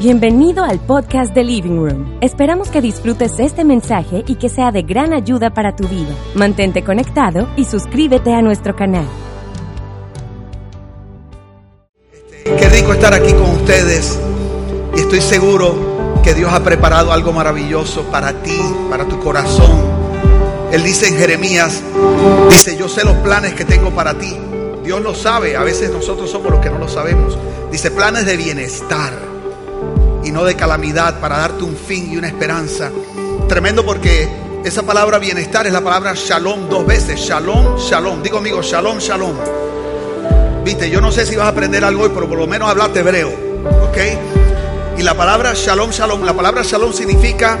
Bienvenido al podcast de Living Room. Esperamos que disfrutes este mensaje y que sea de gran ayuda para tu vida. Mantente conectado y suscríbete a nuestro canal. Qué rico estar aquí con ustedes y estoy seguro que Dios ha preparado algo maravilloso para ti, para tu corazón. Él dice en Jeremías, dice, yo sé los planes que tengo para ti. Dios lo sabe, a veces nosotros somos los que no lo sabemos. Dice, planes de bienestar y no de calamidad para darte un fin y una esperanza. Tremendo porque esa palabra bienestar es la palabra shalom dos veces. Shalom, shalom. Digo amigo, shalom, shalom. Viste, yo no sé si vas a aprender algo hoy, pero por lo menos hablaste hebreo. ¿Ok? Y la palabra shalom, shalom, la palabra shalom significa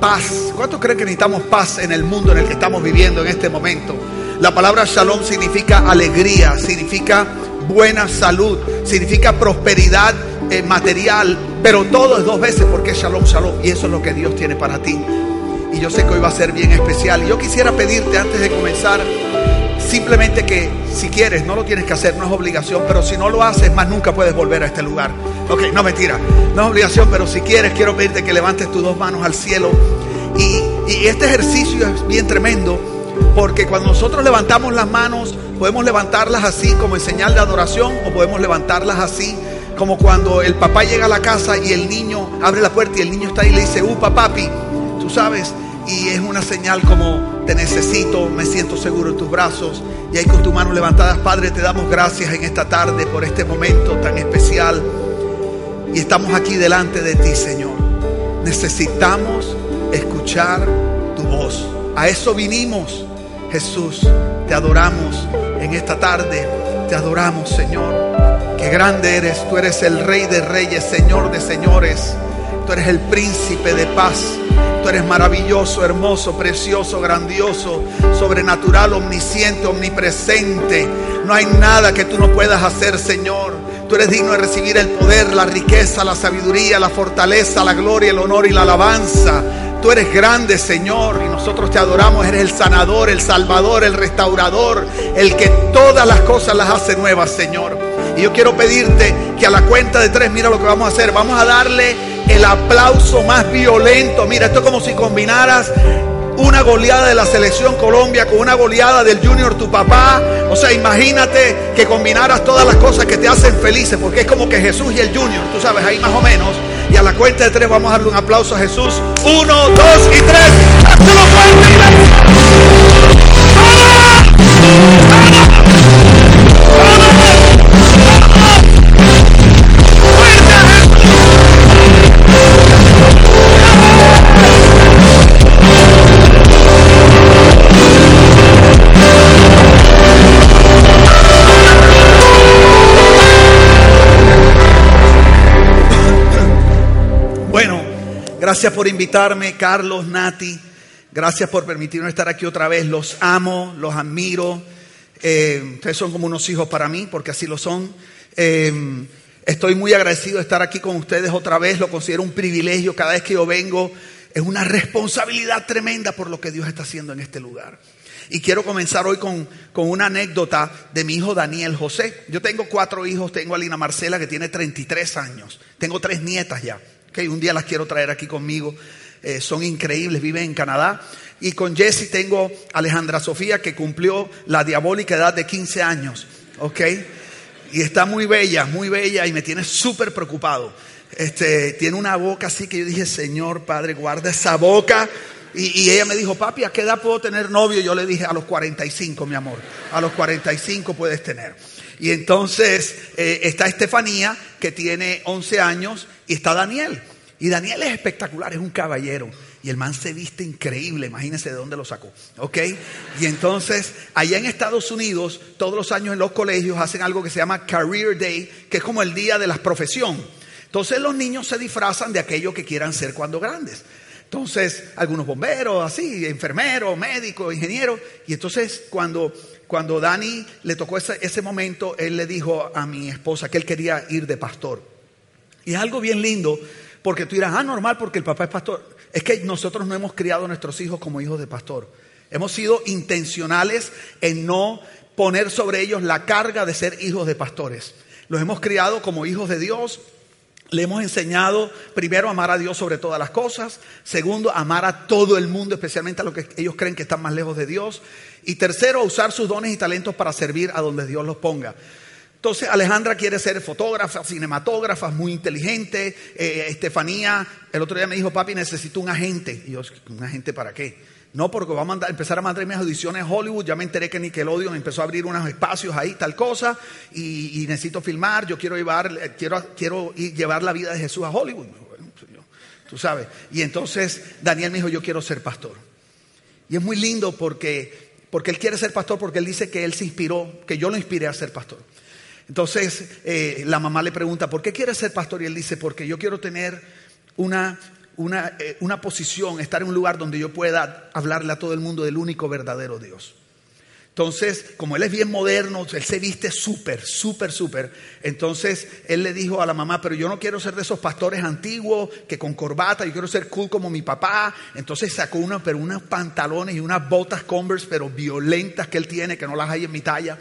paz. ¿Cuántos creen que necesitamos paz en el mundo en el que estamos viviendo en este momento? La palabra shalom significa alegría, significa buena salud, significa prosperidad eh, material, pero todo es dos veces porque es shalom, shalom. Y eso es lo que Dios tiene para ti. Y yo sé que hoy va a ser bien especial. Y yo quisiera pedirte antes de comenzar, simplemente que si quieres, no lo tienes que hacer, no es obligación, pero si no lo haces, más nunca puedes volver a este lugar. Ok, no mentira, no es obligación, pero si quieres, quiero pedirte que levantes tus dos manos al cielo. Y, y este ejercicio es bien tremendo, porque cuando nosotros levantamos las manos, podemos levantarlas así como en señal de adoración, o podemos levantarlas así como cuando el papá llega a la casa y el niño abre la puerta y el niño está ahí y le dice, upa papi, tú sabes, y es una señal como te necesito, me siento seguro en tus brazos. Y ahí con tus manos levantadas, Padre, te damos gracias en esta tarde por este momento tan especial. Y estamos aquí delante de ti, Señor. Necesitamos escuchar tu voz. A eso vinimos, Jesús. Te adoramos en esta tarde. Te adoramos, Señor. Qué grande eres. Tú eres el Rey de Reyes, Señor de Señores. Tú eres el príncipe de paz. Tú eres maravilloso, hermoso, precioso, grandioso, sobrenatural, omnisciente, omnipresente. No hay nada que tú no puedas hacer, Señor. Tú eres digno de recibir el poder, la riqueza, la sabiduría, la fortaleza, la gloria, el honor y la alabanza. Tú eres grande, Señor, y nosotros te adoramos. Eres el sanador, el salvador, el restaurador, el que todas las cosas las hace nuevas, Señor. Y yo quiero pedirte que a la cuenta de tres, mira lo que vamos a hacer. Vamos a darle el aplauso más violento. Mira, esto es como si combinaras una goleada de la selección Colombia con una goleada del Junior tu papá. O sea, imagínate que combinaras todas las cosas que te hacen felices, porque es como que Jesús y el Junior, tú sabes, ahí más o menos. Y a la cuenta de tres vamos a darle un aplauso a Jesús. Uno, dos y tres. Gracias por invitarme, Carlos, Nati. Gracias por permitirme estar aquí otra vez. Los amo, los admiro. Eh, ustedes son como unos hijos para mí, porque así lo son. Eh, estoy muy agradecido de estar aquí con ustedes otra vez. Lo considero un privilegio. Cada vez que yo vengo, es una responsabilidad tremenda por lo que Dios está haciendo en este lugar. Y quiero comenzar hoy con, con, una anécdota de mi hijo Daniel José. Yo tengo cuatro hijos, tengo a Lina Marcela que tiene 33 años, tengo tres nietas ya un día las quiero traer aquí conmigo. Eh, son increíbles, viven en Canadá. Y con Jesse tengo a Alejandra Sofía que cumplió la diabólica edad de 15 años. ¿Ok? Y está muy bella, muy bella y me tiene súper preocupado. Este, tiene una boca así que yo dije, Señor Padre, guarda esa boca. Y, ella me dijo, papi, ¿a qué edad puedo tener novio? Yo le dije, a los 45, mi amor. A los 45 puedes tener. Y entonces eh, está Estefanía, que tiene 11 años, y está Daniel. Y Daniel es espectacular, es un caballero. Y el man se viste increíble, imagínense de dónde lo sacó. ¿Ok? Y entonces, allá en Estados Unidos, todos los años en los colegios hacen algo que se llama Career Day, que es como el día de la profesión. Entonces los niños se disfrazan de aquello que quieran ser cuando grandes. Entonces, algunos bomberos, así, enfermeros, médicos, ingenieros. Y entonces, cuando, cuando Dani le tocó ese, ese momento, él le dijo a mi esposa que él quería ir de pastor. Y es algo bien lindo, porque tú dirás, ah, normal, porque el papá es pastor. Es que nosotros no hemos criado a nuestros hijos como hijos de pastor. Hemos sido intencionales en no poner sobre ellos la carga de ser hijos de pastores. Los hemos criado como hijos de Dios, le hemos enseñado primero amar a Dios sobre todas las cosas, segundo amar a todo el mundo, especialmente a los que ellos creen que están más lejos de Dios, y tercero usar sus dones y talentos para servir a donde Dios los ponga. Entonces Alejandra quiere ser fotógrafa, cinematógrafa, muy inteligente. Eh, Estefanía, el otro día me dijo, papi, necesito un agente. Y yo, ¿un agente para qué? No, porque va a empezar a mandar mis audiciones a Hollywood. Ya me enteré que Nickelodeon empezó a abrir unos espacios ahí, tal cosa. Y, necesito filmar. Yo quiero llevar, quiero, quiero llevar la vida de Jesús a Hollywood. Bueno, tú sabes. Y entonces Daniel me dijo, yo quiero ser pastor. Y es muy lindo porque, porque él quiere ser pastor, porque él dice que él se inspiró, que yo lo inspiré a ser pastor. Entonces eh, la mamá le pregunta, ¿por qué quiere ser pastor? Y él dice, porque yo quiero tener una, una, eh, una posición, estar en un lugar donde yo pueda hablarle a todo el mundo del único verdadero Dios. Entonces, como él es bien moderno, él se viste súper, súper, súper. Entonces, él le dijo a la mamá, pero yo no quiero ser de esos pastores antiguos que con corbata, yo quiero ser cool como mi papá. Entonces sacó una, pero unos pantalones y unas botas Converse, pero violentas que él tiene, que no las hay en mi talla.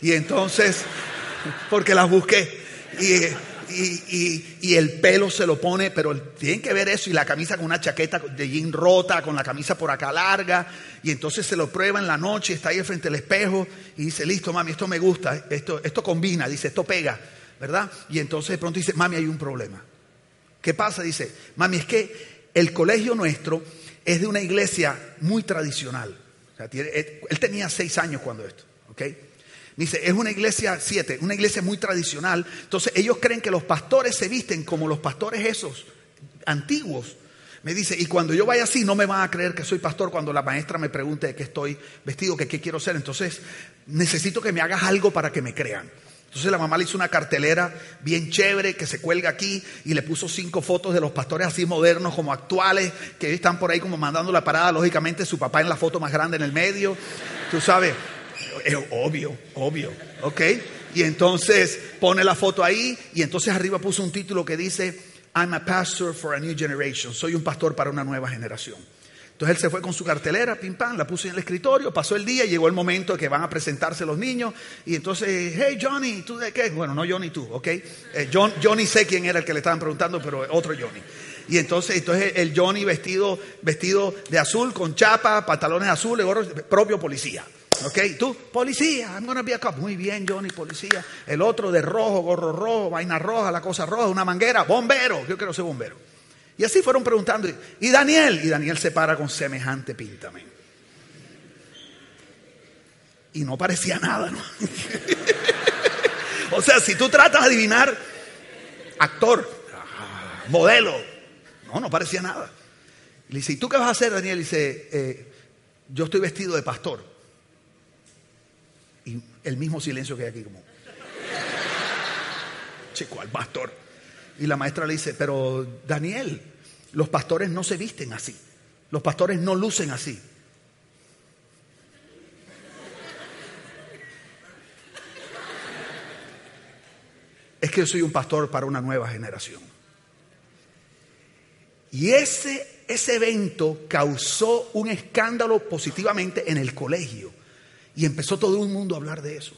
Y entonces, porque las busqué. Y, el pelo se lo pone, pero tienen que ver eso y la camisa con una chaqueta de jean rota, con la camisa por acá larga, y entonces se lo prueba en la noche, está ahí frente al espejo y dice, listo, mami, esto me gusta, esto, esto combina, dice, esto pega, ¿verdad? Y entonces de pronto dice, mami, hay un problema. ¿Qué pasa? Dice, mami, es que el colegio nuestro es de una iglesia muy tradicional. él tenía seis años cuando esto, ¿ok? Dice, es una iglesia, siete, una iglesia muy tradicional. Entonces ellos creen que los pastores se visten como los pastores esos, antiguos. Me dice, y cuando yo vaya así, no me van a creer que soy pastor cuando la maestra me pregunte de qué estoy vestido, que qué quiero ser. Entonces, necesito que me hagas algo para que me crean. Entonces la mamá le hizo una cartelera bien chévere que se cuelga aquí y le puso cinco fotos de los pastores así modernos como actuales, que están por ahí como mandando la parada, lógicamente su papá en la foto más grande en el medio, tú sabes es obvio, obvio, ¿ok? Y entonces pone la foto ahí y entonces arriba puso un título que dice, I'm a pastor for a new generation, soy un pastor para una nueva generación. Entonces él se fue con su cartelera, pim pam, la puso en el escritorio, pasó el día, llegó el momento que van a presentarse los niños y entonces, hey Johnny, ¿tú de qué? Bueno, no Johnny tú, ¿ok? Eh, John, Johnny sé quién era el que le estaban preguntando, pero otro Johnny. Y entonces, entonces el Johnny vestido, vestido de azul, con chapa, pantalones azules, propio policía. Ok, tú, policía, I'm gonna be a cop. Muy bien, Johnny, policía. El otro de rojo, gorro rojo, vaina roja, la cosa roja, una manguera, bombero. Yo quiero ser bombero. Y así fueron preguntando. ¿Y Daniel? Y Daniel se para con semejante píntame. Y no parecía nada, o sea, si tú tratas de adivinar actor, modelo, no, no parecía nada. Le dice, ¿y tú qué vas a hacer, Daniel? Y dice, eh, yo estoy vestido de pastor el mismo silencio que hay aquí como... Chico, al pastor. Y la maestra le dice, pero Daniel, los pastores no se visten así. Los pastores no lucen así. Es que yo soy un pastor para una nueva generación. Y ese, ese evento causó un escándalo positivamente en el colegio. Y empezó todo el mundo a hablar de eso.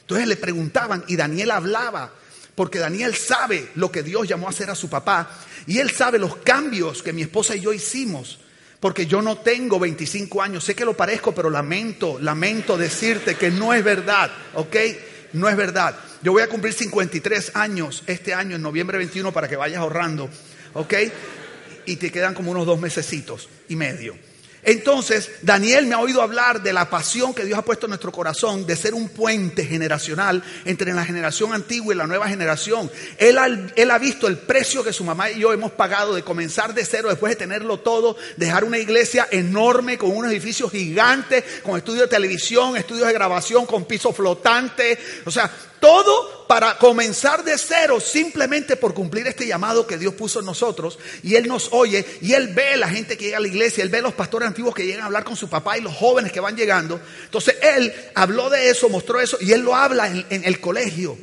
Entonces le preguntaban y Daniel hablaba, porque Daniel sabe lo que Dios llamó a hacer a su papá y él sabe los cambios que mi esposa y yo hicimos. Porque yo no tengo 25 años, sé que lo parezco, pero lamento, lamento decirte que no es verdad, ¿ok? No es verdad. Yo voy a cumplir 53 años este año, en noviembre 21, para que vayas ahorrando, ¿ok? Y te quedan como unos dos mesecitos y medio. Entonces, Daniel me ha oído hablar de la pasión que Dios ha puesto en nuestro corazón de ser un puente generacional entre la generación antigua y la nueva generación. Él ha, visto el precio que su mamá y yo hemos pagado de comenzar de cero después de tenerlo todo, dejar una iglesia enorme con unos edificios gigantes, con estudios de televisión, estudios de grabación, con piso flotante. O sea, Todo para comenzar de cero, simplemente por cumplir este llamado que Dios puso en nosotros. Y Él nos oye y Él ve la gente que llega a la iglesia, Él ve los pastores antiguos que llegan a hablar con su papá y los jóvenes que van llegando. Entonces Él habló de eso, mostró eso y Él lo habla en, en el colegio.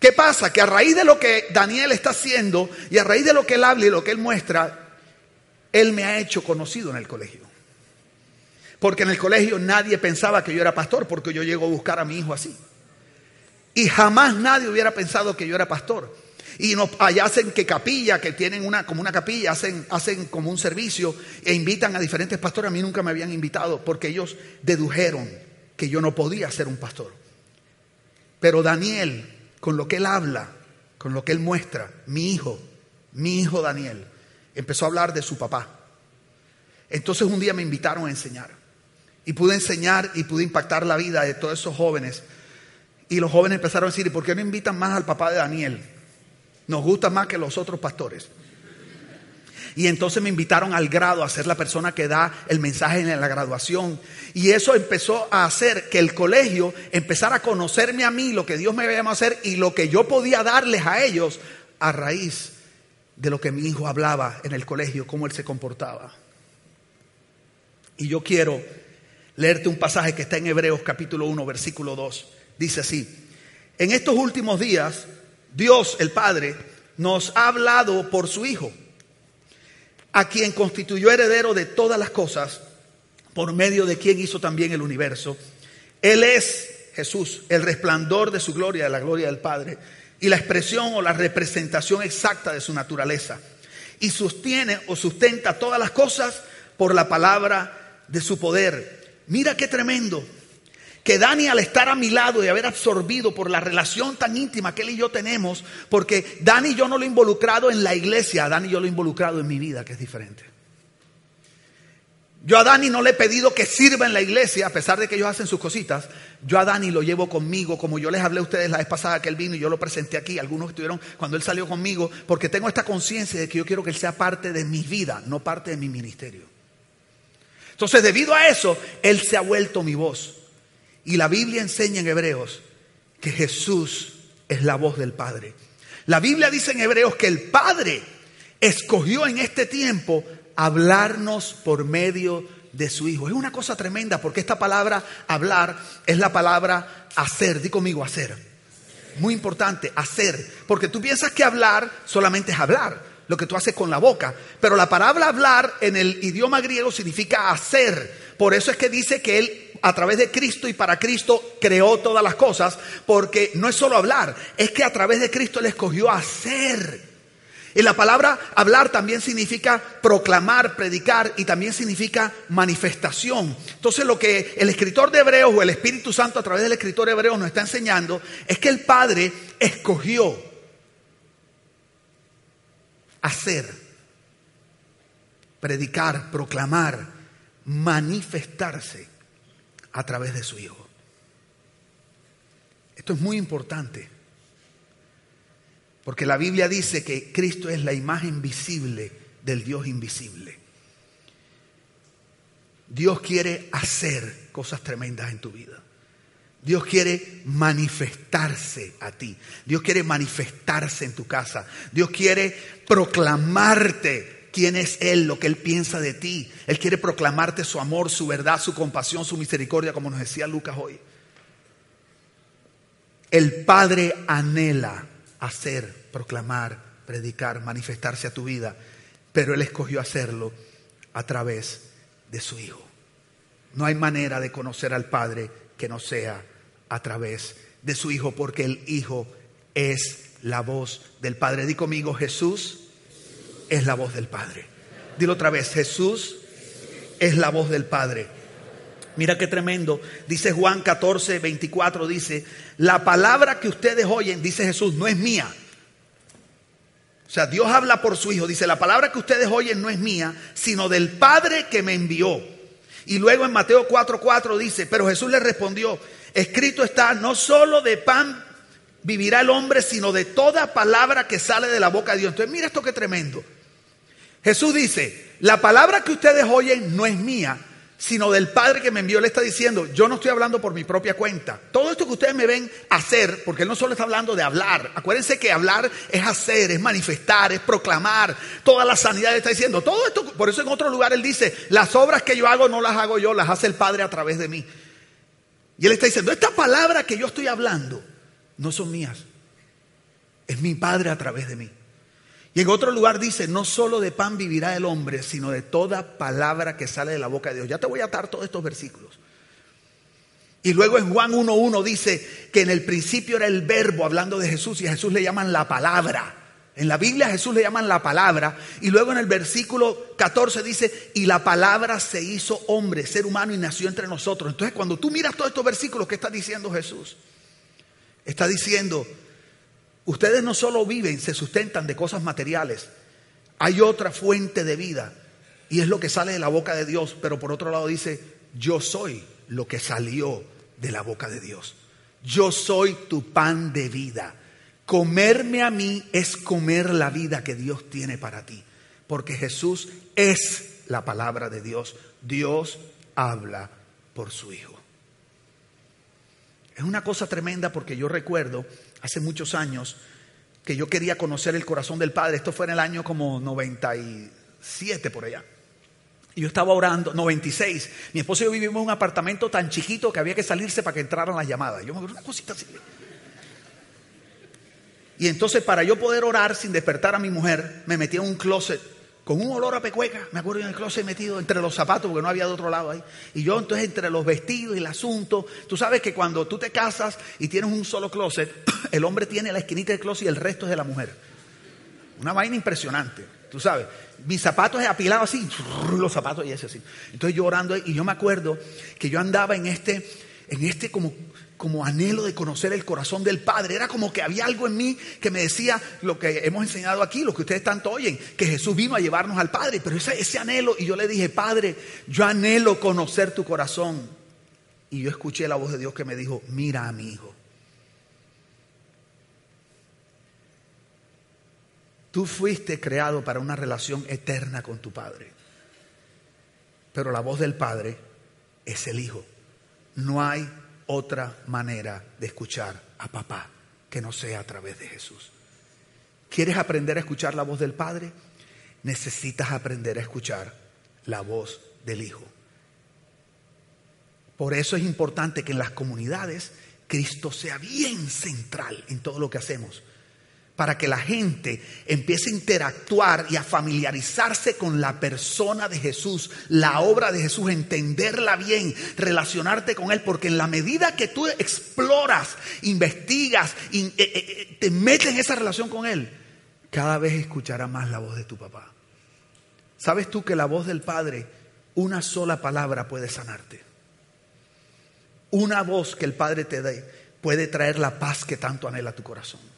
¿Qué pasa? Que a raíz de lo que Daniel está haciendo y a raíz de lo que Él habla y lo que Él muestra, Él me ha hecho conocido en el colegio. Porque en el colegio nadie pensaba que yo era pastor, porque yo llego a buscar a mi hijo así. Y jamás nadie hubiera pensado que yo era pastor. Y nos, allá hacen que capilla, que tienen una, como una capilla, hacen, hacen como un servicio e invitan a diferentes pastores. A mí nunca me habían invitado porque ellos dedujeron que yo no podía ser un pastor. Pero Daniel, con lo que él habla, con lo que él muestra, mi hijo, mi hijo Daniel, empezó a hablar de su papá. Entonces un día me invitaron a enseñar. Y pude enseñar y pude impactar la vida de todos esos jóvenes y los jóvenes empezaron a decir, ¿y por qué no invitan más al papá de Daniel? Nos gusta más que los otros pastores. Y entonces me invitaron al grado a ser la persona que da el mensaje en la graduación. Y eso empezó a hacer que el colegio empezara a conocerme a mí, lo que Dios me había llamado a hacer y lo que yo podía darles a ellos a raíz de lo que mi hijo hablaba en el colegio, cómo él se comportaba. Y yo quiero leerte un pasaje que está en Hebreos capítulo 1, versículo 2. Dice así, en estos últimos días, Dios el Padre nos ha hablado por su Hijo, a quien constituyó heredero de todas las cosas, por medio de quien hizo también el universo. Él es Jesús, el resplandor de su gloria, la gloria del Padre, y la expresión o la representación exacta de su naturaleza. Y sostiene o sustenta todas las cosas por la palabra de su poder. Mira qué tremendo que Dani al estar a mi lado y haber absorbido por la relación tan íntima que él y yo tenemos, porque Dani yo no lo he involucrado en la iglesia, a Dani yo lo he involucrado en mi vida, que es diferente. Yo a Dani no le he pedido que sirva en la iglesia, a pesar de que ellos hacen sus cositas. Yo a Dani lo llevo conmigo, como yo les hablé a ustedes la vez pasada que él vino y yo lo presenté aquí. Algunos estuvieron cuando él salió conmigo, porque tengo esta conciencia de que yo quiero que él sea parte de mi vida, no parte de mi ministerio. Entonces, debido a eso, él se ha vuelto mi voz. Y la Biblia enseña en Hebreos que Jesús es la voz del Padre. La Biblia dice en Hebreos que el Padre escogió en este tiempo hablarnos por medio de su Hijo. Es una cosa tremenda porque esta palabra hablar es la palabra hacer. Di conmigo hacer. Muy importante, hacer. Porque tú piensas que hablar solamente es hablar, lo que tú haces con la boca. Pero la palabra hablar en el idioma griego significa hacer. Por eso es que dice que Él a través de Cristo y para Cristo creó todas las cosas, porque no es solo hablar, es que a través de Cristo Él escogió hacer. Y la palabra hablar también significa proclamar, predicar y también significa manifestación. Entonces lo que el escritor de Hebreos o el Espíritu Santo a través del escritor de Hebreos nos está enseñando es que el Padre escogió hacer, predicar, proclamar, manifestarse a través de su Hijo. Esto es muy importante, porque la Biblia dice que Cristo es la imagen visible del Dios invisible. Dios quiere hacer cosas tremendas en tu vida. Dios quiere manifestarse a ti. Dios quiere manifestarse en tu casa. Dios quiere proclamarte quién es Él, lo que Él piensa de ti. Él quiere proclamarte su amor, su verdad, su compasión, su misericordia, como nos decía Lucas hoy. El Padre anhela hacer, proclamar, predicar, manifestarse a tu vida, pero Él escogió hacerlo a través de su Hijo. No hay manera de conocer al Padre que no sea a través de su Hijo, porque el Hijo es la voz del Padre. Di conmigo, Jesús es la voz del Padre. Dilo otra vez, Jesús es la voz del Padre. Mira qué tremendo. Dice Juan 14, 24, dice, la palabra que ustedes oyen, dice Jesús, no es mía. O sea, Dios habla por su Hijo. Dice, la palabra que ustedes oyen no es mía, sino del Padre que me envió. Y luego en Mateo 4, 4 dice, pero Jesús le respondió, escrito está, no solo de pan vivirá el hombre, sino de toda palabra que sale de la boca de Dios. Entonces, mira esto qué tremendo. Jesús dice, la palabra que ustedes oyen no es mía, sino del Padre que me envió. Le está diciendo, yo no estoy hablando por mi propia cuenta. Todo esto que ustedes me ven hacer, porque Él no solo está hablando de hablar. Acuérdense que hablar es hacer, es manifestar, es proclamar. Toda la sanidad está diciendo. Todo esto, por eso en otro lugar Él dice, las obras que yo hago no las hago yo, las hace el Padre a través de mí. Y Él está diciendo, esta palabra que yo estoy hablando no son mías. Es mi Padre a través de mí. Y en otro lugar dice, no solo de pan vivirá el hombre, sino de toda palabra que sale de la boca de Dios. Ya te voy a atar todos estos versículos. Y luego en Juan 1.1 dice que en el principio era el verbo hablando de Jesús y a Jesús le llaman la palabra. En la Biblia a Jesús le llaman la palabra. Y luego en el versículo 14 dice, y la palabra se hizo hombre, ser humano y nació entre nosotros. Entonces cuando tú miras todos estos versículos, ¿qué está diciendo Jesús? Está diciendo, Ustedes no solo viven, se sustentan de cosas materiales. Hay otra fuente de vida y es lo que sale de la boca de Dios. Pero por otro lado dice, yo soy lo que salió de la boca de Dios. Yo soy tu pan de vida. Comerme a mí es comer la vida que Dios tiene para ti. Porque Jesús es la palabra de Dios. Dios habla por su Hijo. Es una cosa tremenda porque yo recuerdo hace muchos años que yo quería conocer el corazón del Padre. Esto fue en el año como 97 por allá. Y yo estaba orando, 96. Mi esposo y yo vivimos en un apartamento tan chiquito que había que salirse para que entraran las llamadas. Yo me acuerdo una cosita así. Y entonces para yo poder orar sin despertar a mi mujer, me metí en un closet con un olor a pecueca, me acuerdo en el closet metido entre los zapatos, porque no había de otro lado ahí. Y yo entonces entre los vestidos y el asunto, tú sabes que cuando tú te casas y tienes un solo closet, el hombre tiene la esquinita del closet y el resto es de la mujer. Una vaina impresionante, tú sabes. Mis zapatos apilados así, los zapatos y ese así. Entonces yo orando y yo me acuerdo que yo andaba en este, en este como como anhelo de conocer el corazón del Padre. Era como que había algo en mí que me decía lo que hemos enseñado aquí, lo que ustedes tanto oyen, que Jesús vino a llevarnos al Padre. Pero ese, ese anhelo, y yo le dije, Padre, yo anhelo conocer tu corazón. Y yo escuché la voz de Dios que me dijo, mira a mi hijo. Tú fuiste creado para una relación eterna con tu Padre. Pero la voz del Padre es el Hijo. No hay otra manera de escuchar a papá que no sea a través de Jesús. ¿Quieres aprender a escuchar la voz del Padre? Necesitas aprender a escuchar la voz del Hijo. Por eso es importante que en las comunidades Cristo sea bien central en todo lo que hacemos para que la gente empiece a interactuar y a familiarizarse con la persona de Jesús, la obra de Jesús, entenderla bien, relacionarte con Él, porque en la medida que tú exploras, investigas, eh, eh, eh, te metes en esa relación con Él, cada vez escuchará más la voz de tu papá. ¿Sabes tú que la voz del Padre, una sola palabra puede sanarte? Una voz que el Padre te dé puede traer la paz que tanto anhela tu corazón.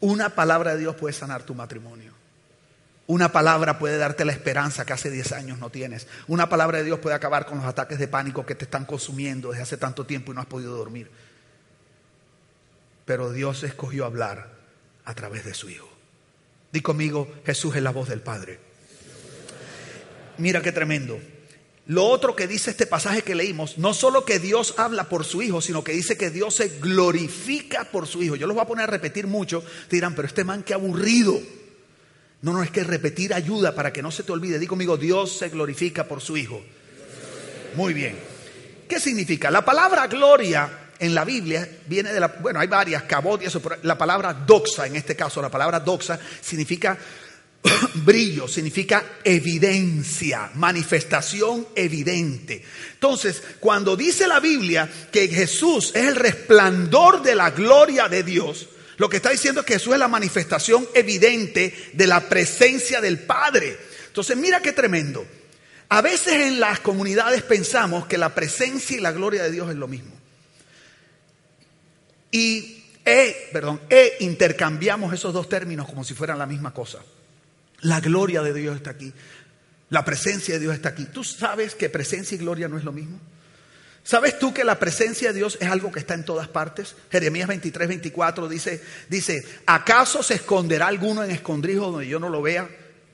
Una palabra de Dios puede sanar tu matrimonio. Una palabra puede darte la esperanza que hace 10 años no tienes. Una palabra de Dios puede acabar con los ataques de pánico que te están consumiendo desde hace tanto tiempo y no has podido dormir. Pero Dios escogió hablar a través de su Hijo. Di conmigo, Jesús es la voz del Padre. Mira qué tremendo. Lo otro que dice este pasaje que leímos, no solo que Dios habla por su Hijo, sino que dice que Dios se glorifica por su Hijo. Yo los voy a poner a repetir mucho. Te dirán, pero este man qué aburrido. No, no, es que repetir ayuda para que no se te olvide. Di conmigo, Dios se glorifica por su Hijo. Muy bien. ¿Qué significa? La palabra gloria en la Biblia viene de la, bueno, hay varias, cabot y eso, la palabra doxa, en este caso, la palabra doxa significa brillo significa evidencia, manifestación evidente. Entonces, cuando dice la Biblia que Jesús es el resplandor de la gloria de Dios, lo que está diciendo es que Jesús es la manifestación evidente de la presencia del Padre. Entonces, mira qué tremendo. A veces en las comunidades pensamos que la presencia y la gloria de Dios es lo mismo. Y perdón, e intercambiamos esos dos términos como si fueran la misma cosa. La gloria de Dios está aquí. La presencia de Dios está aquí. ¿Tú sabes que presencia y gloria no es lo mismo? ¿Sabes tú que la presencia de Dios es algo que está en todas partes? Jeremías 23, 24 dice, dice, ¿acaso se esconderá alguno en escondrijo donde yo no lo vea?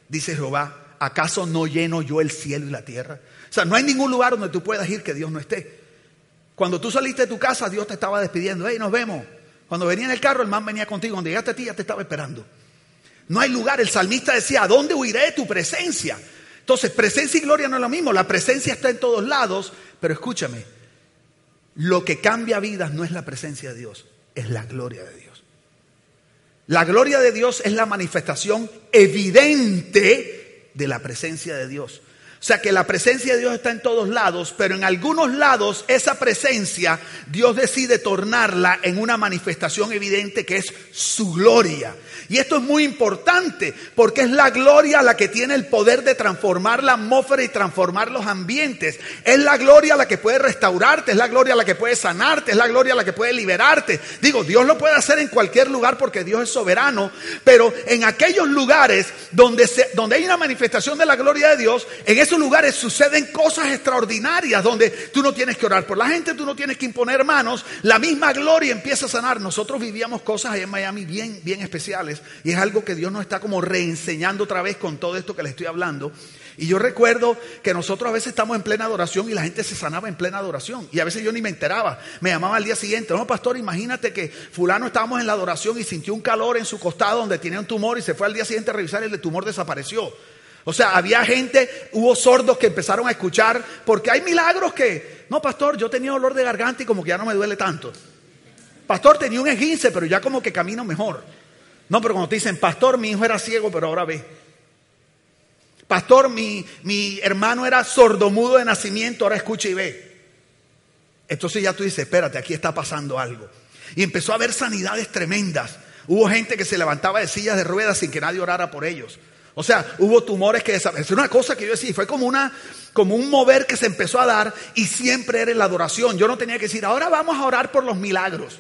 Dice Jehová, ¿acaso no lleno yo el cielo y la tierra? O sea, no hay ningún lugar donde tú puedas ir que Dios no esté. Cuando tú saliste de tu casa, Dios te estaba despidiendo. Hey, nos vemos. Cuando venía en el carro, el man venía contigo. Cuando llegaste a ti, ya te estaba esperando. No hay lugar. El salmista decía, ¿a dónde huiré de tu presencia? Entonces, presencia y gloria no es lo mismo. La presencia está en todos lados. Pero escúchame, lo que cambia vidas no es la presencia de Dios, es la gloria de Dios. La gloria de Dios es la manifestación evidente de la presencia de Dios. O sea que la presencia de Dios está en todos lados, pero en algunos lados esa presencia Dios decide tornarla en una manifestación evidente que es su gloria. Y esto es muy importante porque es la gloria la que tiene el poder de transformar la atmósfera y transformar los ambientes. Es la gloria la que puede restaurarte, es la gloria la que puede sanarte, es la gloria la que puede liberarte. Digo, Dios lo puede hacer en cualquier lugar porque Dios es soberano, pero en aquellos lugares donde, se, donde hay una manifestación de la gloria de Dios, en esos lugares suceden cosas extraordinarias donde tú no tienes que orar por la gente, tú no tienes que imponer manos, la misma gloria empieza a sanar. Nosotros vivíamos cosas ahí en Miami bien, bien especiales y es algo que Dios nos está como reenseñando otra vez con todo esto que le estoy hablando. Y yo recuerdo que nosotros a veces estamos en plena adoración y la gente se sanaba en plena adoración. Y a veces yo ni me enteraba. Me llamaba al día siguiente. No, pastor, imagínate que fulano estábamos en la adoración y sintió un calor en su costado donde tenía un tumor y se fue al día siguiente a revisar y el tumor desapareció. O sea, había gente, hubo sordos que empezaron a escuchar, porque hay milagros que, no, pastor, yo tenía dolor de garganta y como que ya no me duele tanto. Pastor, tenía un esguince, pero ya como que camino mejor. No, pero cuando te dicen, pastor, mi hijo era ciego, pero ahora ve. Pastor, mi, mi hermano era sordomudo de nacimiento, ahora escucha y ve. Entonces ya tú dices, espérate, aquí está pasando algo. Y empezó a haber sanidades tremendas. Hubo gente que se levantaba de sillas de ruedas sin que nadie orara por ellos. O sea, hubo tumores que desaparecieron. Una cosa que yo decía, fue como, una, como un mover que se empezó a dar y siempre era en la adoración. Yo no tenía que decir, ahora vamos a orar por los milagros.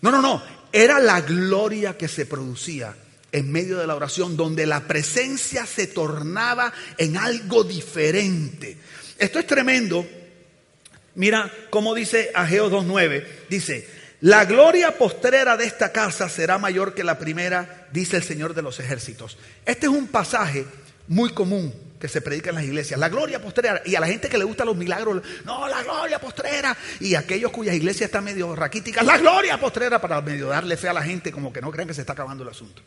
No, no, no. Era la gloria que se producía en medio de la oración, donde la presencia se tornaba en algo diferente. Esto es tremendo. Mira cómo dice Ageo 2.9. Dice, la gloria postrera de esta casa será mayor que la primera, dice el Señor de los ejércitos. Este es un pasaje muy común que se predica en las iglesias. La gloria postrera. Y a la gente que le gustan los milagros, no, la gloria postrera. Y aquellos cuyas iglesias están medio raquíticas, la gloria postrera para medio darle fe a la gente, como que no crean que se está acabando el asunto.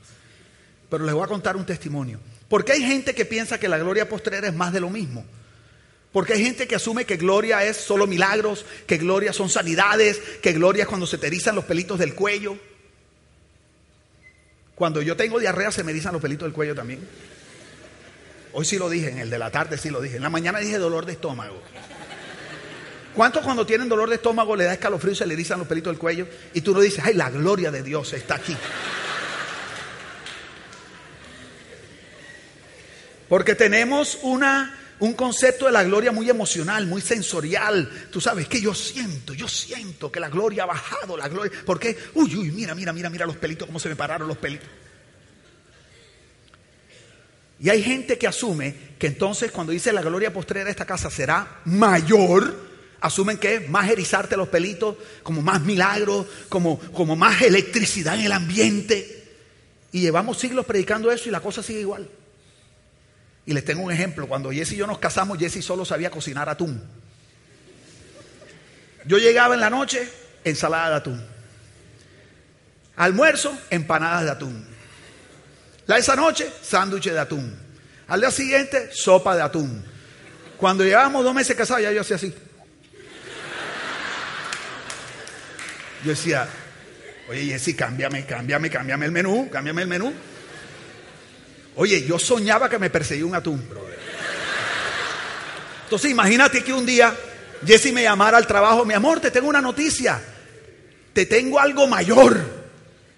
Pero les voy a contar un testimonio. Porque hay gente que piensa que la gloria postrera es más de lo mismo. Porque hay gente que asume que gloria es solo milagros, que gloria son sanidades, que gloria es cuando se te los pelitos del cuello. Cuando yo tengo diarrea se me erizan los pelitos del cuello también. Hoy sí lo dije, en el de la tarde sí lo dije. En la mañana dije dolor de estómago. ¿Cuántos cuando tienen dolor de estómago le da escalofrío y se le erizan los pelitos del cuello? Y tú no dices, ay, la gloria de Dios está aquí. Porque tenemos una, un concepto de la gloria muy emocional, muy sensorial. Tú sabes que yo siento, yo siento que la gloria ha bajado, la gloria. ¿Por qué? Uy, uy, mira, mira, mira, mira los pelitos, cómo se me pararon los pelitos. Y hay gente que asume que entonces cuando dice la gloria postrera de esta casa será mayor, asumen que es más erizarte los pelitos, como más milagros, como, como más electricidad en el ambiente. Y llevamos siglos predicando eso y la cosa sigue igual. Y les tengo un ejemplo. Cuando Jesse y yo nos casamos, Jesse solo sabía cocinar atún. Yo llegaba en la noche, ensalada de atún. Almuerzo, empanadas de atún. La esa noche, sándwich de atún. Al día siguiente, sopa de atún. Cuando llevábamos dos meses casados, ya yo hacía así. Yo decía, oye Jessy, cámbiame, cámbiame, cámbiame el menú, cámbiame el menú. Oye, yo soñaba que me perseguía un atún, brother. Entonces imagínate que un día Jesse me llamara al trabajo, mi amor, te tengo una noticia. Te tengo algo mayor.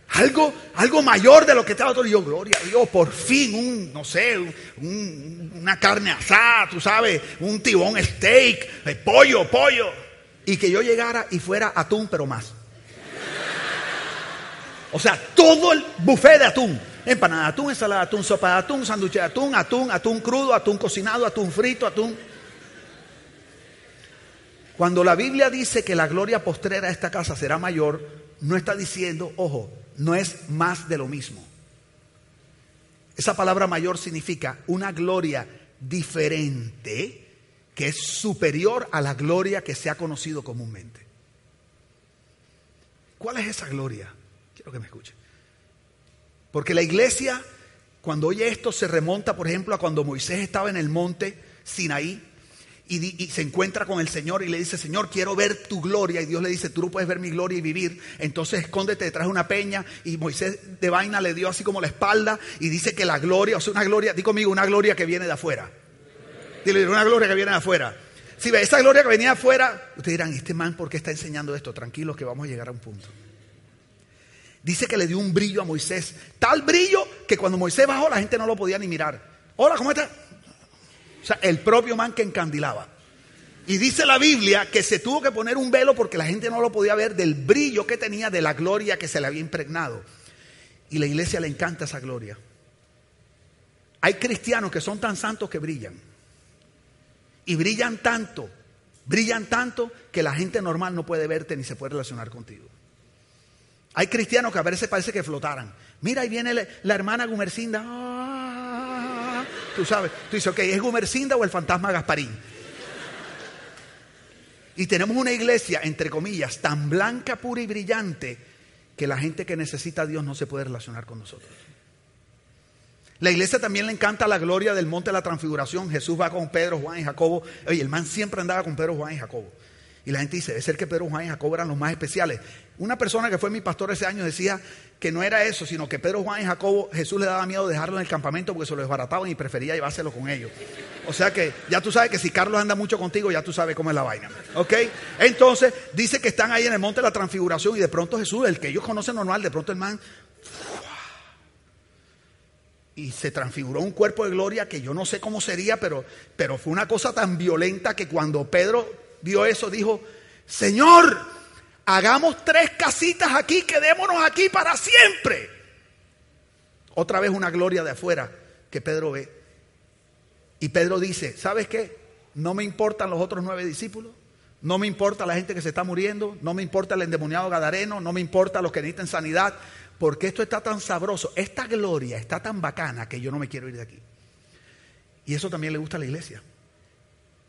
Algo, algo mayor de lo que estaba todo. Yo, gloria a Dios, por fin, un, no sé, una carne asada, tú sabes, un tibón steak, de pollo, pollo. Y que yo llegara y fuera atún, pero más. O sea, todo el buffet de atún. Empanada atún, ensalada atún, sopa atún, sándwich atún, atún, atún crudo, atún cocinado, atún frito, atún. Cuando la Biblia dice que la gloria postrera de esta casa será mayor, no está diciendo, ojo, no es más de lo mismo. Esa palabra mayor significa una gloria diferente que es superior a la gloria que se ha conocido comúnmente. ¿Cuál es esa gloria? Quiero que me escuche. Porque la iglesia, cuando oye esto, se remonta, por ejemplo, a cuando Moisés estaba en el monte Sinaí y, se encuentra con el Señor y le dice, Señor, quiero ver tu gloria. Y Dios le dice, tú no puedes ver mi gloria y vivir. Entonces escóndete detrás de una peña. Y Moisés de vaina le dio así como la espalda y dice que la gloria, o sea, una gloria, di conmigo, una gloria que viene de afuera. Dile, una gloria que viene de afuera. Si ve esa gloria que venía de afuera, ustedes dirán, este man, ¿por qué está enseñando esto? Tranquilos que vamos a llegar a un punto. Dice que le dio un brillo a Moisés. Tal brillo que cuando Moisés bajó la gente no lo podía ni mirar. Hola, ¿cómo está? O sea, el propio man que encandilaba. Y dice la Biblia que se tuvo que poner un velo porque la gente no lo podía ver del brillo que tenía, de la gloria que se le había impregnado. Y la iglesia le encanta esa gloria. Hay cristianos que son tan santos que brillan. Y brillan tanto, brillan tanto que la gente normal no puede verte ni se puede relacionar contigo. Hay cristianos que a veces parece que flotaran. Mira, ahí viene la, hermana Gumercinda. Ah, tú sabes, tú dices, ok, ¿es Gumercinda o el fantasma Gasparín? Y tenemos una iglesia, entre comillas, tan blanca, pura y brillante, que la gente que necesita a Dios no se puede relacionar con nosotros. La iglesia también le encanta la gloria del monte de la transfiguración. Jesús va con Pedro, Juan y Jacobo. Oye, el man siempre andaba con Pedro, Juan y Jacobo. Y la gente dice, debe ser que Pedro, Juan y Jacobo eran los más especiales. Una persona que fue mi pastor ese año decía que no era eso, sino que Pedro, Juan y Jacobo, Jesús le daba miedo dejarlo en el campamento porque se lo desbarataban y prefería llevárselo con ellos. O sea que ya tú sabes que si Carlos anda mucho contigo, ya tú sabes cómo es la vaina. ¿Ok? Entonces, dice que están ahí en el monte de la transfiguración y de pronto Jesús, el que ellos conocen normal, de pronto el man y se transfiguró un cuerpo de gloria que yo no sé cómo sería, pero, pero fue una cosa tan violenta que cuando Pedro vio eso dijo, Señor, hagamos tres casitas aquí, quedémonos aquí para siempre. Otra vez una gloria de afuera que Pedro ve. Y Pedro dice, ¿sabes qué? No me importan los otros nueve discípulos, no me importa la gente que se está muriendo, no me importa el endemoniado gadareno, no me importa los que necesitan sanidad, porque esto está tan sabroso, esta gloria está tan bacana que yo no me quiero ir de aquí. Y eso también le gusta a la iglesia.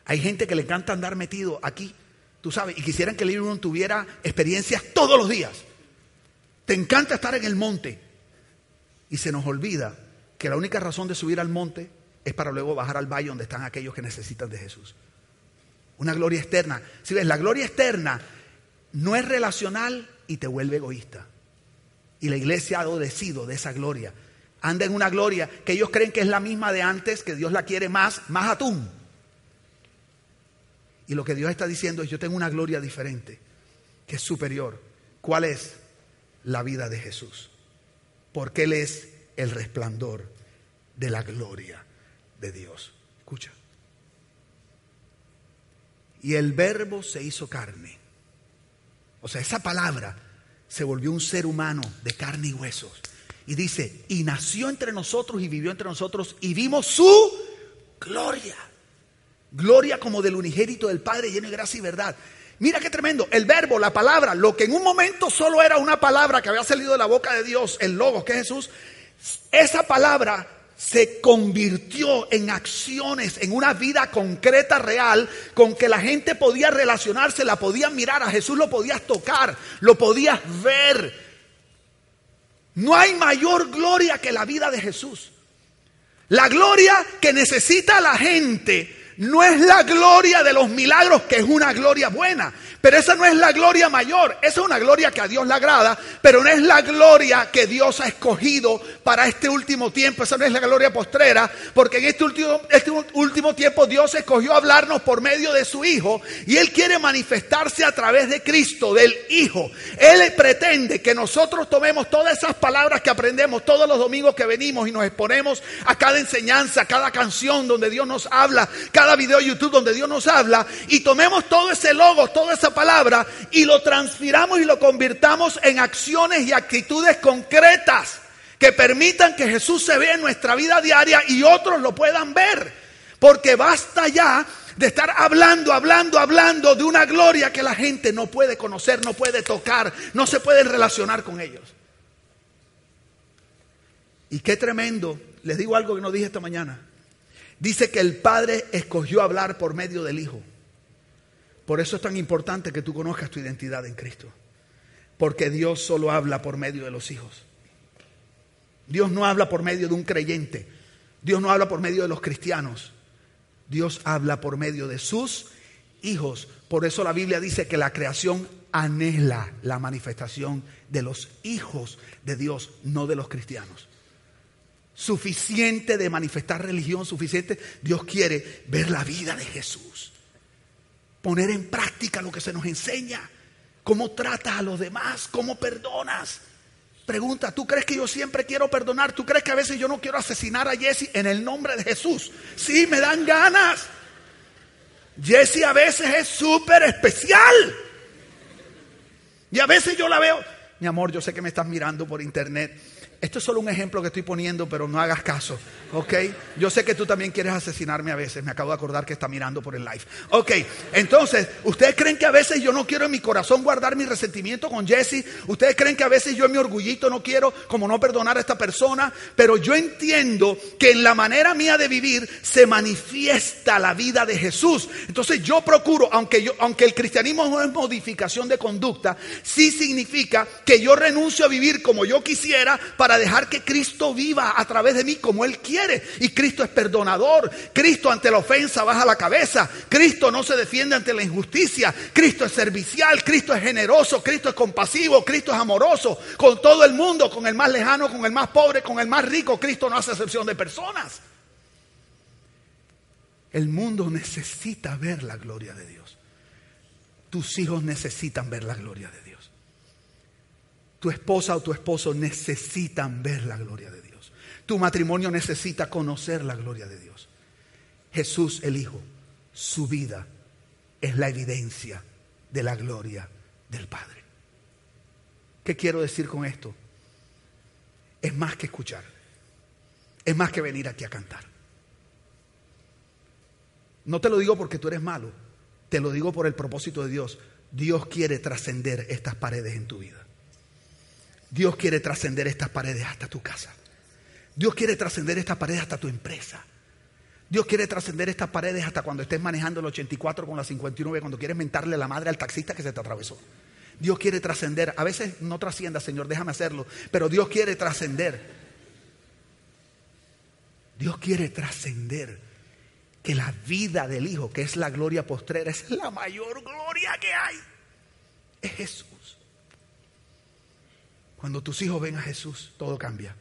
Hay gente que le encanta andar metido aquí, tú sabes, y quisieran que el libro tuviera experiencias todos los días. Te encanta estar en el monte. Y se nos olvida que la única razón de subir al monte es para luego bajar al valle donde están aquellos que necesitan de Jesús. Una gloria externa. Si ves, la gloria externa no es relacional y te vuelve egoísta. Y la iglesia ha adolecido de esa gloria. Anda en una gloria que ellos creen que es la misma de antes, que Dios la quiere más, más atún. Y lo que Dios está diciendo es, yo tengo una gloria diferente, que es superior. ¿Cuál es? La vida de Jesús. Porque Él es el resplandor de la gloria de Dios. Escucha. Y el verbo se hizo carne. O sea, esa palabra se volvió un ser humano de carne y huesos. Y dice, y nació entre nosotros y vivió entre nosotros y vimos su gloria. Gloria como del unigénito del Padre lleno de gracia y verdad. Mira qué tremendo. El verbo, la palabra, lo que en un momento solo era una palabra que había salido de la boca de Dios, el logos, que es Jesús, esa palabra se convirtió en acciones, en una vida concreta, real, con que la gente podía relacionarse, la podía mirar, a Jesús lo podías tocar, lo podías ver. No hay mayor gloria que la vida de Jesús. La gloria que necesita la gente no es la gloria de los milagros, que es una gloria buena. Pero esa no es la gloria mayor, esa es una gloria que a Dios le agrada, pero no es la gloria que Dios ha escogido para este último tiempo, esa no es la gloria postrera, porque en este último, este último tiempo Dios escogió hablarnos por medio de su Hijo y Él quiere manifestarse a través de Cristo, del Hijo. Él pretende que nosotros tomemos todas esas palabras que aprendemos todos los domingos que venimos y nos exponemos a cada enseñanza, a cada canción donde Dios nos habla, cada video de YouTube donde Dios nos habla, y tomemos todo ese logo, toda esa palabra y lo transfiramos y lo convirtamos en acciones y actitudes concretas que permitan que Jesús se vea en nuestra vida diaria y otros lo puedan ver. Porque basta ya de estar hablando, hablando, hablando de una gloria que la gente no puede conocer, no puede tocar, no se puede relacionar con ellos. Y qué tremendo les digo algo que no dije esta mañana. Dice que el Padre escogió hablar por medio del Hijo. Por eso es tan importante que tú conozcas tu identidad en Cristo. Porque Dios solo habla por medio de los hijos. Dios no habla por medio de un creyente. Dios no habla por medio de los cristianos. Dios habla por medio de sus hijos. Por eso la Biblia dice que la creación anhela la manifestación de los hijos de Dios, no de los cristianos. Suficiente de manifestar religión, suficiente. Dios quiere ver la vida de Jesús. Poner en práctica lo que se nos enseña. Cómo tratas a los demás, cómo perdonas. Pregunta, ¿tú crees que yo siempre quiero perdonar? ¿Tú crees que a veces yo no quiero asesinar a Jesse en el nombre de Jesús? Sí, me dan ganas. Jesse a veces es súper especial. Y a veces yo la veo, mi amor, yo sé que me estás mirando por internet. Esto es solo un ejemplo que estoy poniendo, pero no hagas caso, ¿ok? Yo sé que tú también quieres asesinarme a veces, me acabo de acordar que está mirando por el live. Ok, entonces, ¿ustedes creen que a veces yo no quiero en mi corazón guardar mi resentimiento con Jesse? ¿Ustedes creen que a veces yo en mi orgullito no quiero como no perdonar a esta persona? Pero yo entiendo que en la manera mía de vivir se manifiesta la vida de Jesús. Entonces yo procuro, aunque, yo, aunque el cristianismo no es modificación de conducta, sí significa que yo renuncio a vivir como yo quisiera para dejar que Cristo viva a través de mí como Él quiere. Y Cristo es perdonador. Cristo ante la ofensa baja la cabeza. Cristo no se defiende ante la injusticia. Cristo es servicial. Cristo es generoso. Cristo es compasivo. Cristo es amoroso. Con todo el mundo, con el más lejano, con el más pobre, con el más rico. Cristo no hace excepción de personas. El mundo necesita ver la gloria de Dios. Tus hijos necesitan ver la gloria de Dios tu esposa o tu esposo necesitan ver la gloria de Dios. Tu matrimonio necesita conocer la gloria de Dios. Jesús el Hijo, su vida es la evidencia de la gloria del Padre. ¿Qué quiero decir con esto? Es más que escuchar. Es más que venir aquí a cantar. No te lo digo porque tú eres malo, te lo digo por el propósito de Dios. Dios quiere trascender estas paredes en tu vida. Dios quiere trascender estas paredes hasta tu casa. Dios quiere trascender estas paredes hasta tu empresa. Dios quiere trascender estas paredes hasta cuando estés manejando el 84 con la 59, cuando quieres mentarle la madre al taxista que se te atravesó. Dios quiere trascender. A veces no trascienda, Señor, déjame hacerlo. Pero Dios quiere trascender. Dios quiere trascender que la vida del Hijo, que es la gloria postrera, es la mayor gloria que hay. Es Jesús. Cuando tus hijos ven a Jesús, todo cambia.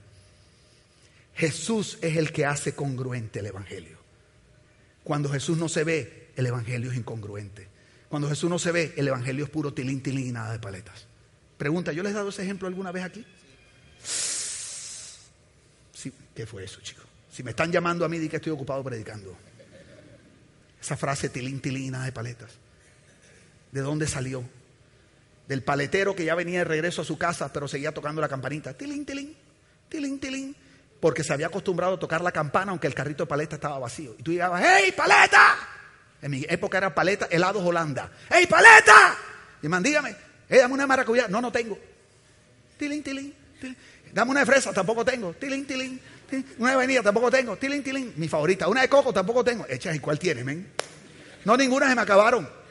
Jesús es el que hace congruente el Evangelio. Cuando Jesús no se ve, el Evangelio es incongruente. Cuando Jesús no se ve, el Evangelio es puro tilín, tilín y nada de paletas. Pregunta, ¿yo les he dado ese ejemplo alguna vez aquí? Sí, ¿qué fue eso, chicos? Si me están llamando a mí, di que estoy ocupado predicando. Esa frase tilín, tilín y nada de paletas. ¿De dónde salió? Del paletero que ya venía de regreso a su casa, pero seguía tocando la campanita. Tilín, tilín, tilín, tilín. Porque se había acostumbrado a tocar la campana aunque el carrito de paleta estaba vacío. Y tú llegabas, ¡Hey, paleta! En mi época era paleta, helados Holanda. ¡Hey, paleta! Y man, dígame, hey, dame una maracuyá. No, no tengo. Tilín, tilín. Dame una de fresa, tampoco tengo. Tilín, tilín. Una de vainilla, tampoco tengo. Tilín, tilín. Mi favorita. Una de coco, tampoco tengo. Echa, ¿y cuál tienes, men? No, ninguna se me acabaron.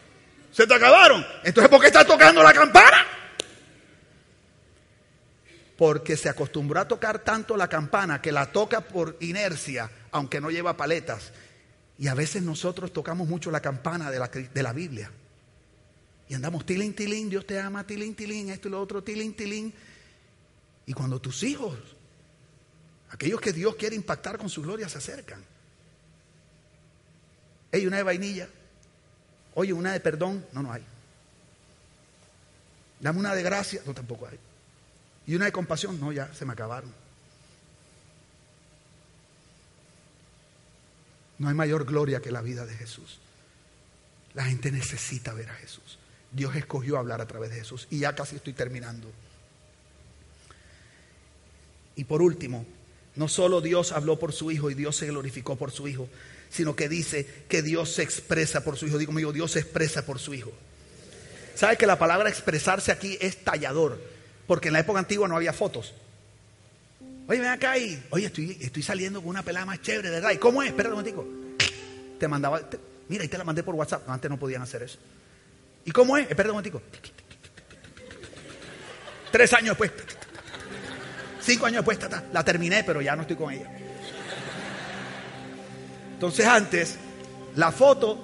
Se te acabaron. Entonces, ¿por qué estás tocando la campana? Porque se acostumbró a tocar tanto la campana que la toca por inercia, aunque no lleva paletas. Y a veces nosotros tocamos mucho la campana de la, de la Biblia. Y andamos tilín, tilín, Dios te ama, tilín, tilín, esto y lo otro, tilín, tilín. Y cuando tus hijos, aquellos que Dios quiere impactar con su gloria, se acercan. Hay una de vainilla. Oye, una de perdón, no, no hay. Dame una de gracia, no, tampoco hay. Y una de compasión, no, ya se me acabaron. No hay mayor gloria que la vida de Jesús. La gente necesita ver a Jesús. Dios escogió hablar a través de Jesús. Y ya casi estoy terminando. Y por último, no solo Dios habló por su Hijo y Dios se glorificó por su Hijo, sino que dice que Dios se expresa por su Hijo. Digo, conmigo, Dios se expresa por su Hijo. ¿Sabe que la palabra expresarse aquí es tallador? Porque en la época antigua no había fotos. Oye, ven acá y, oye, estoy, estoy saliendo con una pelada más chévere, ¿verdad? ¿Y cómo es? Espera un momentico. Te mandaba, mira, y te la mandé por WhatsApp. Antes no podían hacer eso. ¿Y cómo es? Espera un momentico. Tres años después. Cinco años después, la terminé, pero ya no estoy con ella. Entonces antes, la foto,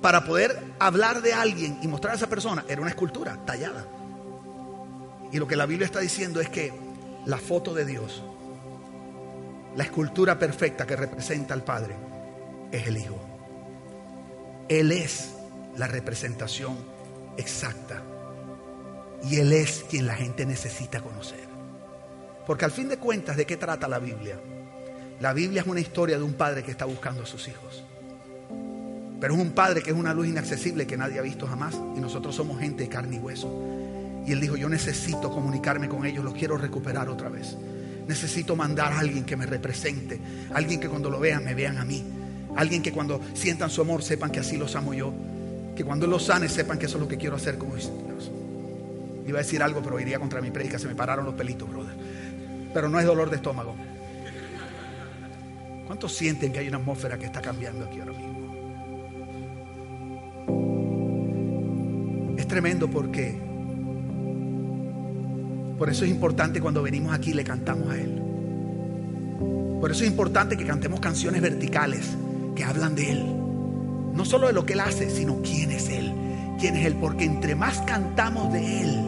para poder hablar de alguien y mostrar a esa persona, era una escultura tallada. Y lo que la Biblia está diciendo es que la foto de Dios, la escultura perfecta que representa al Padre, es el Hijo. Él es la representación exacta. Y Él es quien la gente necesita conocer. Porque al fin de cuentas, ¿de qué trata la Biblia? La Biblia es una historia de un padre que está buscando a sus hijos. Pero es un padre que es una luz inaccesible que nadie ha visto jamás. Y nosotros somos gente de carne y hueso. Y él dijo, yo necesito comunicarme con ellos, los quiero recuperar otra vez. Necesito mandar a alguien que me represente. Alguien que cuando lo vean me vean a mí. Alguien que cuando sientan su amor sepan que así los amo yo. Que cuando los sane sepan que eso es lo que quiero hacer con ellos. Iba a decir algo, pero iría contra mi predica. Se me pararon los pelitos, brother. Pero no es dolor de estómago. ¿Cuántos sienten que hay una atmósfera que está cambiando aquí ahora mismo? Es tremendo porque por eso es importante cuando venimos aquí le cantamos a Él. Por eso es importante que cantemos canciones verticales que hablan de Él. No solo de lo que Él hace, sino quién es Él. ¿Quién es Él? Porque entre más cantamos de Él,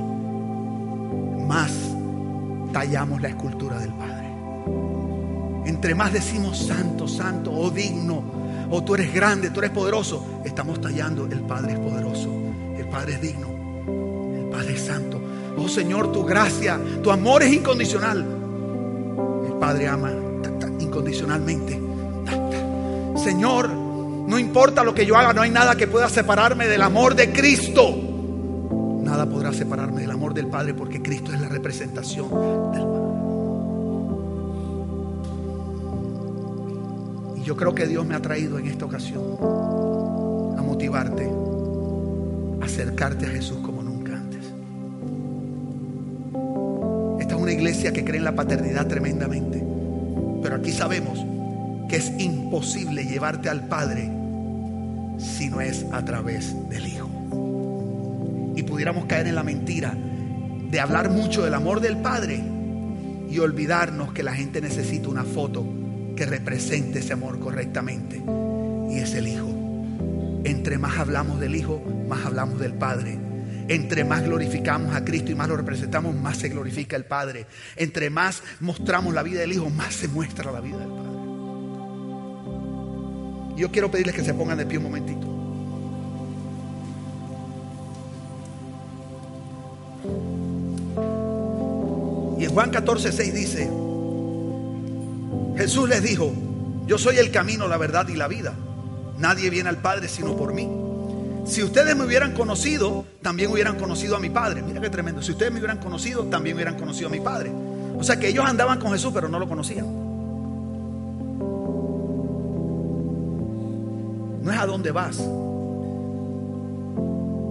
más tallamos la escultura del Padre. Entre más decimos santo, santo, o digno, o tú eres grande, tú eres poderoso, estamos tallando el Padre es poderoso, el Padre es digno, el Padre es santo. Oh Señor, tu gracia, tu amor es incondicional. El Padre ama incondicionalmente. Señor, no importa lo que yo haga, no hay nada que pueda separarme del amor de Cristo. Nada podrá separarme del amor del Padre porque Cristo es la representación del Padre. Yo creo que Dios me ha traído en esta ocasión a motivarte, a acercarte a Jesús como nunca antes. Esta es una iglesia que cree en la paternidad tremendamente, pero aquí sabemos que es imposible llevarte al Padre si no es a través del Hijo. Y pudiéramos caer en la mentira de hablar mucho del amor del Padre y olvidarnos que la gente necesita una foto que represente ese amor correctamente. Y es el Hijo. Entre más hablamos del Hijo, más hablamos del Padre. Entre más glorificamos a Cristo y más lo representamos, más se glorifica el Padre. Entre más mostramos la vida del Hijo, más se muestra la vida del Padre. Yo quiero pedirles que se pongan de pie un momentito. Y en Juan 14, 6 dice, Jesús les dijo, yo soy el camino, la verdad y la vida. Nadie viene al Padre sino por mí. Si ustedes me hubieran conocido, también hubieran conocido a mi Padre. Mira qué tremendo. Si ustedes me hubieran conocido, también hubieran conocido a mi Padre. O sea que ellos andaban con Jesús, pero no lo conocían. No es a dónde vas.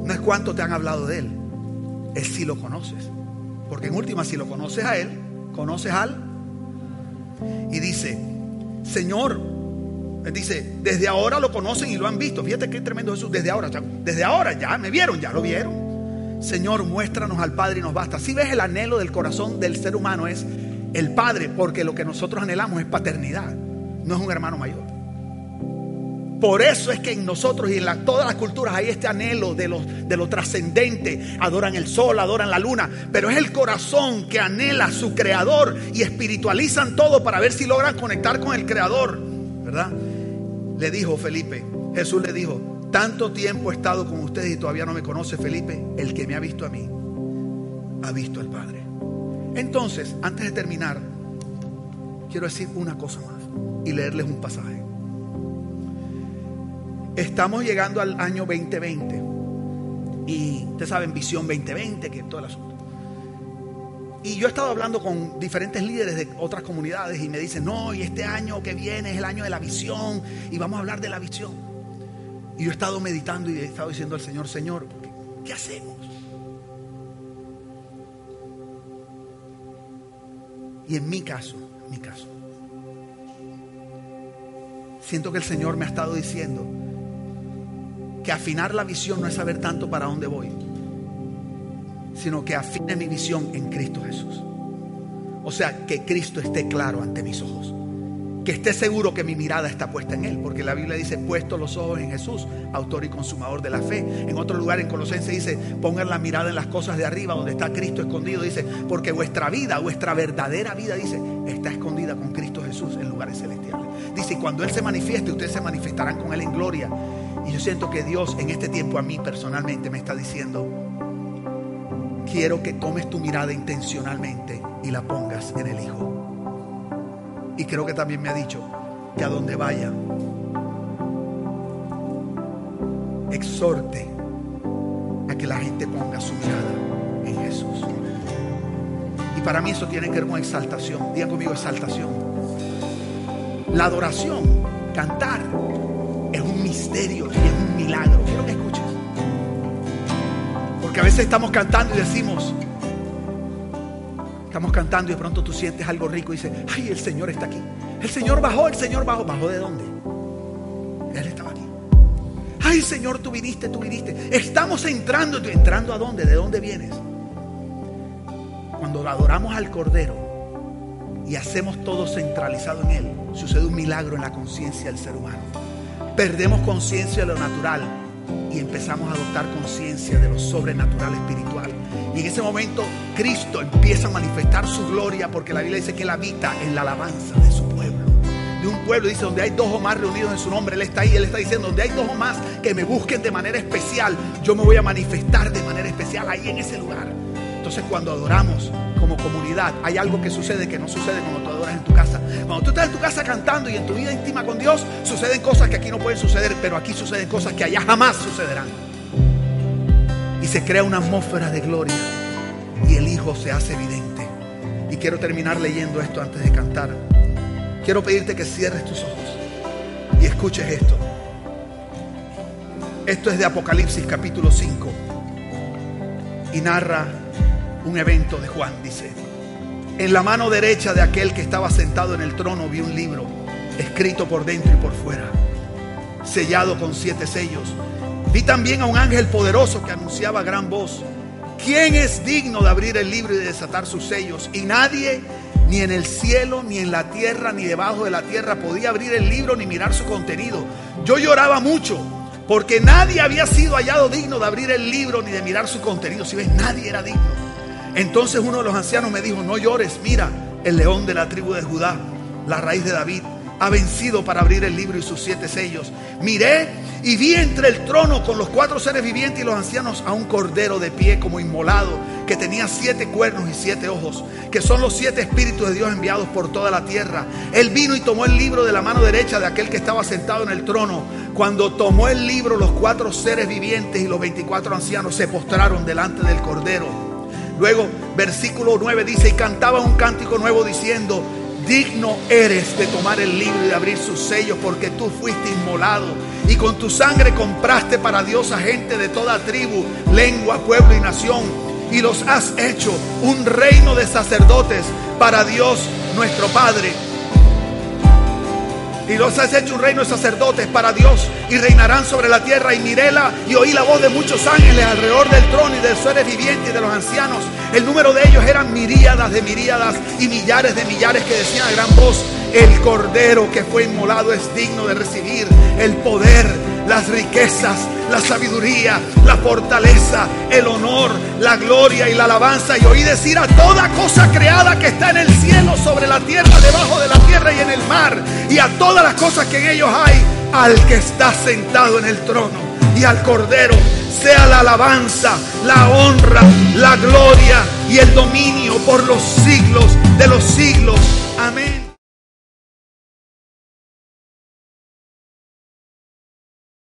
No es cuánto te han hablado de Él. Es si lo conoces. Porque en última, si lo conoces a Él, conoces al. Y dice, Señor, dice, desde ahora lo conocen y lo han visto. Fíjate qué tremendo Jesús. Desde ahora, desde ahora ya me vieron, ya lo vieron. Señor, muéstranos al Padre y nos basta. Si ves el anhelo del corazón del ser humano es el Padre, porque lo que nosotros anhelamos es paternidad, no es un hermano mayor. Por eso es que en nosotros y en todas las culturas hay este anhelo de lo, de lo trascendente. Adoran el sol, adoran la luna. Pero es el corazón que anhela a su creador y espiritualizan todo para ver si logran conectar con el creador. ¿Verdad? Le dijo Felipe, Jesús le dijo, tanto tiempo he estado con ustedes y todavía no me conoce Felipe. El que me ha visto a mí, ha visto al Padre. Entonces, antes de terminar, quiero decir una cosa más y leerles un pasaje. Estamos llegando al año 2020 y ustedes saben, visión 2020, que todo el asunto. Y yo he estado hablando con diferentes líderes de otras comunidades y me dicen, no, y este año que viene es el año de la visión y vamos a hablar de la visión. Y yo he estado meditando y he estado diciendo al Señor, Señor, ¿qué, qué hacemos? Y en mi caso, mi caso. Siento que el Señor me ha estado diciendo que afinar la visión no es saber tanto para dónde voy, sino que afine mi visión en Cristo Jesús. O sea, que Cristo esté claro ante mis ojos. Que esté seguro que mi mirada está puesta en Él. Porque la Biblia dice, puesto los ojos en Jesús, autor y consumador de la fe. En otro lugar, en Colosenses dice, pongan la mirada en las cosas de arriba, donde está Cristo escondido. Dice, porque vuestra vida, vuestra verdadera vida, dice, está escondida con Cristo Jesús en lugares celestiales. Dice, y cuando Él se manifieste, ustedes se manifestarán con Él en gloria. Y yo siento que Dios en este tiempo a mí personalmente me está diciendo, quiero que tomes tu mirada intencionalmente y la pongas en el Hijo. Y creo que también me ha dicho que a donde vaya, exhorte a que la gente ponga su mirada en Jesús. Y para mí eso tiene que ver con exaltación. Digan conmigo exaltación. La adoración, cantar, es un misterio y es un milagro. Quiero que escuches. Porque a veces estamos cantando y decimos, estamos cantando y de pronto tú sientes algo rico y dices, ay, el Señor está aquí. El Señor bajó, el Señor bajó. ¿Bajó de dónde? Él estaba aquí. Ay, Señor, tú viniste, tú viniste. Estamos entrando. ¿Entrando a dónde? ¿De dónde vienes? Cuando adoramos al Cordero y hacemos todo centralizado en Él, sucede un milagro en la conciencia del ser humano. Perdemos conciencia de lo natural y empezamos a adoptar conciencia de lo sobrenatural espiritual. Y en ese momento Cristo empieza a manifestar su gloria porque la Biblia dice que Él habita en la alabanza de su pueblo. De un pueblo dice donde hay dos o más reunidos en su nombre, Él está ahí, Él está diciendo donde hay dos o más que me busquen de manera especial, yo me voy a manifestar de manera especial ahí en ese lugar. Entonces cuando adoramos como comunidad, hay algo que sucede que no sucede cuando tú adoras en tu casa. Cuando tú estás en tu casa cantando y en tu vida íntima con Dios, suceden cosas que aquí no pueden suceder, pero aquí suceden cosas que allá jamás sucederán. Y se crea una atmósfera de gloria y el Hijo se hace evidente. Y quiero terminar leyendo esto antes de cantar. Quiero pedirte que cierres tus ojos y escuches esto. Esto es de Apocalipsis capítulo 5 y narra un evento de Juan, dice. En la mano derecha de aquel que estaba sentado en el trono vi un libro escrito por dentro y por fuera, sellado con siete sellos. Vi también a un ángel poderoso que anunciaba gran voz, ¿quién es digno de abrir el libro y de desatar sus sellos? Y nadie, ni en el cielo, ni en la tierra, ni debajo de la tierra, podía abrir el libro ni mirar su contenido. Yo lloraba mucho porque nadie había sido hallado digno de abrir el libro ni de mirar su contenido. Si ves, nadie era digno. Entonces uno de los ancianos me dijo, no llores, mira, el león de la tribu de Judá, la raíz de David, ha vencido para abrir el libro y sus siete sellos. Miré y vi entre el trono con los cuatro seres vivientes y los ancianos a un cordero de pie como inmolado, que tenía siete cuernos y siete ojos, que son los siete espíritus de Dios enviados por toda la tierra. Él vino y tomó el libro de la mano derecha de aquel que estaba sentado en el trono. Cuando tomó el libro, los cuatro seres vivientes y los veinticuatro ancianos se postraron delante del cordero. Luego, versículo 9 dice, y cantaba un cántico nuevo diciendo, digno eres de tomar el libro y de abrir sus sellos, porque tú fuiste inmolado y con tu sangre compraste para Dios a gente de toda tribu, lengua, pueblo y nación, y los has hecho un reino de sacerdotes para Dios nuestro Padre. Y los has hecho un reino de sacerdotes para Dios y reinarán sobre la tierra. Y miréla y oí la voz de muchos ángeles alrededor del trono y de seres vivientes y de los ancianos. El número de ellos eran miríadas de miríadas y millares de millares que decían a gran voz, el cordero que fue inmolado es digno de recibir el poder, las riquezas, la sabiduría, la fortaleza, el honor, la gloria y la alabanza. Y oí decir a toda cosa creada que está en el cielo, sobre la tierra, debajo de la tierra y en el mar, y a todas las cosas que en ellos hay, al que está sentado en el trono y al cordero sea la alabanza, la honra, la gloria y el dominio por los siglos de los siglos. Amén.